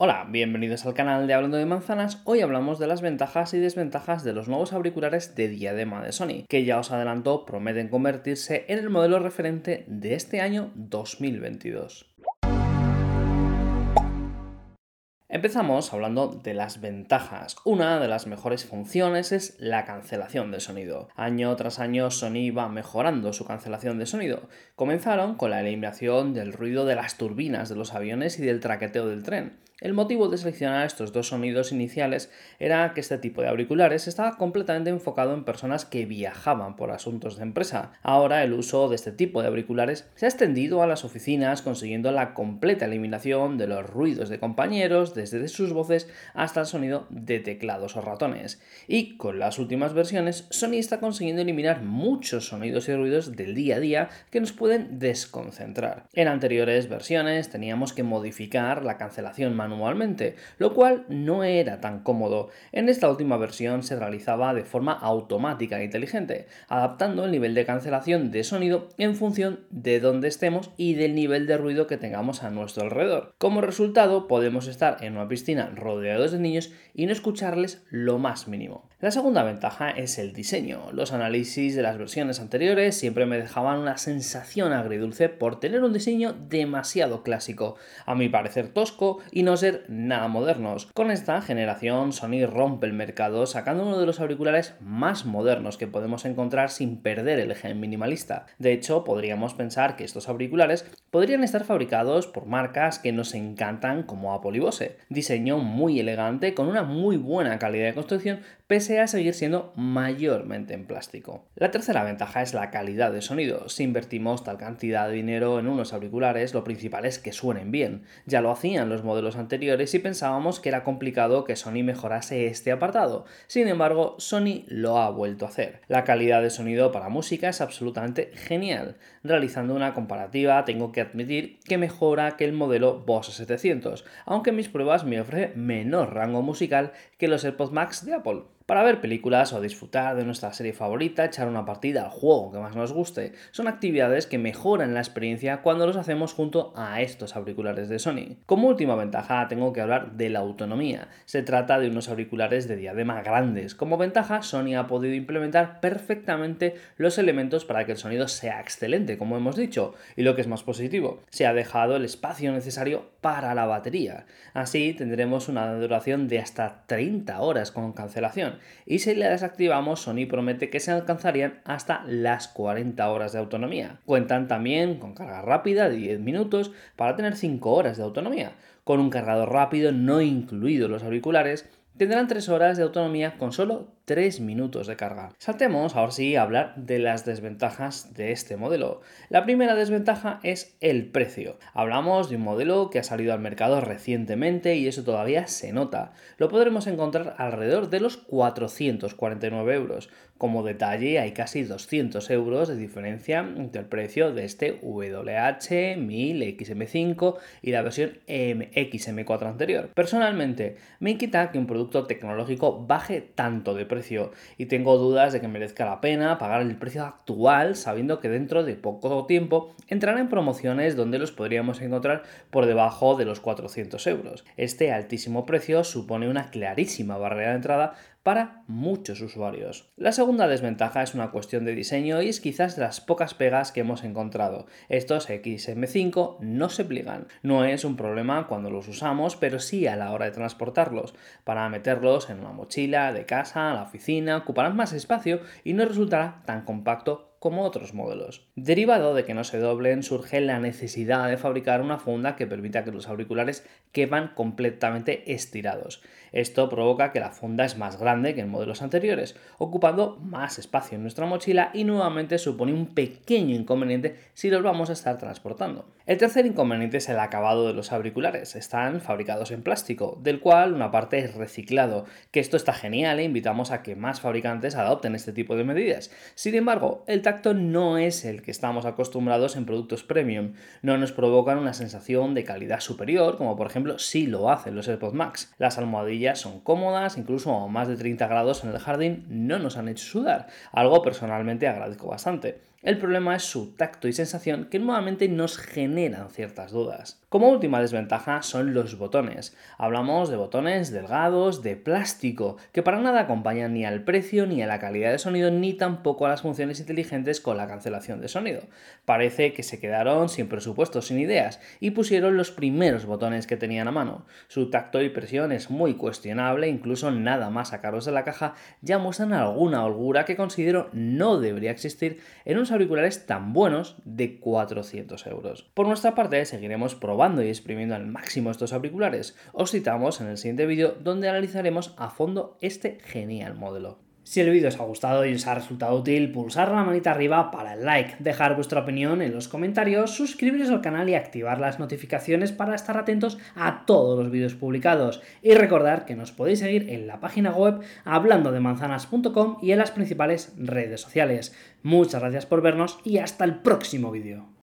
Hola, bienvenidos al canal de Hablando de Manzanas. Hoy hablamos de las ventajas y desventajas de los nuevos auriculares de diadema de Sony, que ya os adelanto prometen convertirse en el modelo referente de este año 2022. Empezamos hablando de las ventajas. Una de las mejores funciones es la cancelación de sonido. Año tras año Sony va mejorando su cancelación de sonido. Comenzaron con la eliminación del ruido de las turbinas de los aviones y del traqueteo del tren. El motivo de seleccionar estos dos sonidos iniciales era que este tipo de auriculares estaba completamente enfocado en personas que viajaban por asuntos de empresa. Ahora el uso de este tipo de auriculares se ha extendido a las oficinas consiguiendo la completa eliminación de los ruidos de compañeros, desde sus voces hasta el sonido de teclados o ratones. Y con las últimas versiones, Sony está consiguiendo eliminar muchos sonidos y ruidos del día a día que nos pueden desconcentrar. En anteriores versiones teníamos que modificar la cancelación manual manualmente, lo cual no era tan cómodo. En esta última versión se realizaba de forma automática e inteligente, adaptando el nivel de cancelación de sonido en función de dónde estemos y del nivel de ruido que tengamos a nuestro alrededor. Como resultado, podemos estar en una piscina rodeados de niños y no escucharles lo más mínimo. La segunda ventaja es el diseño. Los análisis de las versiones anteriores siempre me dejaban una sensación agridulce por tener un diseño demasiado clásico, a mi parecer tosco y no ser nada modernos. Con esta generación Sony rompe el mercado sacando uno de los auriculares más modernos que podemos encontrar sin perder el gen minimalista. De hecho, podríamos pensar que estos auriculares podrían estar fabricados por marcas que nos encantan como Apple. Diseño muy elegante con una muy buena calidad de construcción pese a seguir siendo mayormente en plástico. La tercera ventaja es la calidad de sonido. Si invertimos tal cantidad de dinero en unos auriculares, lo principal es que suenen bien. Ya lo hacían los modelos anteriores y pensábamos que era complicado que Sony mejorase este apartado. Sin embargo, Sony lo ha vuelto a hacer. La calidad de sonido para música es absolutamente genial. Realizando una comparativa, tengo que admitir que mejora que el modelo Bose 700, aunque mis pruebas me ofrece menor rango musical que los AirPods Max de Apple para ver películas o disfrutar de nuestra serie favorita, echar una partida al juego que más nos guste. Son actividades que mejoran la experiencia cuando los hacemos junto a estos auriculares de Sony. Como última ventaja tengo que hablar de la autonomía. Se trata de unos auriculares de diadema grandes. Como ventaja, Sony ha podido implementar perfectamente los elementos para que el sonido sea excelente, como hemos dicho, y lo que es más positivo, se ha dejado el espacio necesario para la batería. Así tendremos una duración de hasta 30 horas con cancelación y si la desactivamos Sony promete que se alcanzarían hasta las 40 horas de autonomía. Cuentan también con carga rápida de 10 minutos para tener 5 horas de autonomía, con un cargador rápido no incluido los auriculares tendrán 3 horas de autonomía con solo 3 minutos de carga. Saltemos ahora sí a hablar de las desventajas de este modelo. La primera desventaja es el precio. Hablamos de un modelo que ha salido al mercado recientemente y eso todavía se nota. Lo podremos encontrar alrededor de los 449 euros. Como detalle hay casi 200 euros de diferencia entre el precio de este WH 1000 XM5 y la versión XM4 anterior. Personalmente me inquieta que un producto tecnológico baje tanto de precio y tengo dudas de que merezca la pena pagar el precio actual sabiendo que dentro de poco tiempo entrarán en promociones donde los podríamos encontrar por debajo de los 400 euros. Este altísimo precio supone una clarísima barrera de entrada para muchos usuarios. La segunda desventaja es una cuestión de diseño y es quizás de las pocas pegas que hemos encontrado. Estos XM5 no se pliegan. No es un problema cuando los usamos, pero sí a la hora de transportarlos. Para meterlos en una mochila de casa, a la oficina, ocuparán más espacio y no resultará tan compacto como otros modelos. Derivado de que no se doblen, surge la necesidad de fabricar una funda que permita que los auriculares quepan completamente estirados. Esto provoca que la funda es más grande que en modelos anteriores, ocupando más espacio en nuestra mochila y nuevamente supone un pequeño inconveniente si los vamos a estar transportando. El tercer inconveniente es el acabado de los auriculares. Están fabricados en plástico, del cual una parte es reciclado, que esto está genial e invitamos a que más fabricantes adopten este tipo de medidas. Sin embargo, el tacto no es el que estamos acostumbrados en productos premium, no nos provocan una sensación de calidad superior, como por ejemplo si lo hacen los AirPods Max. Las almohadillas son cómodas, incluso a más de 30 grados en el jardín no nos han hecho sudar, algo personalmente agradezco bastante. El problema es su tacto y sensación que nuevamente nos generan ciertas dudas. Como última desventaja son los botones. Hablamos de botones delgados, de plástico, que para nada acompañan ni al precio, ni a la calidad de sonido, ni tampoco a las funciones inteligentes con la cancelación de sonido. Parece que se quedaron sin presupuesto, sin ideas, y pusieron los primeros botones que tenían a mano. Su tacto y presión es muy cuestionable, incluso nada más sacarlos de la caja ya muestran alguna holgura que considero no debería existir en unos auriculares tan buenos de 400 euros. Por nuestra parte, seguiremos probando y exprimiendo al máximo estos auriculares. Os citamos en el siguiente vídeo donde analizaremos a fondo este genial modelo. Si el vídeo os ha gustado y os ha resultado útil, pulsar la manita arriba para el like, dejar vuestra opinión en los comentarios, suscribiros al canal y activar las notificaciones para estar atentos a todos los vídeos publicados. Y recordar que nos podéis seguir en la página web hablando de manzanas.com y en las principales redes sociales. Muchas gracias por vernos y hasta el próximo vídeo.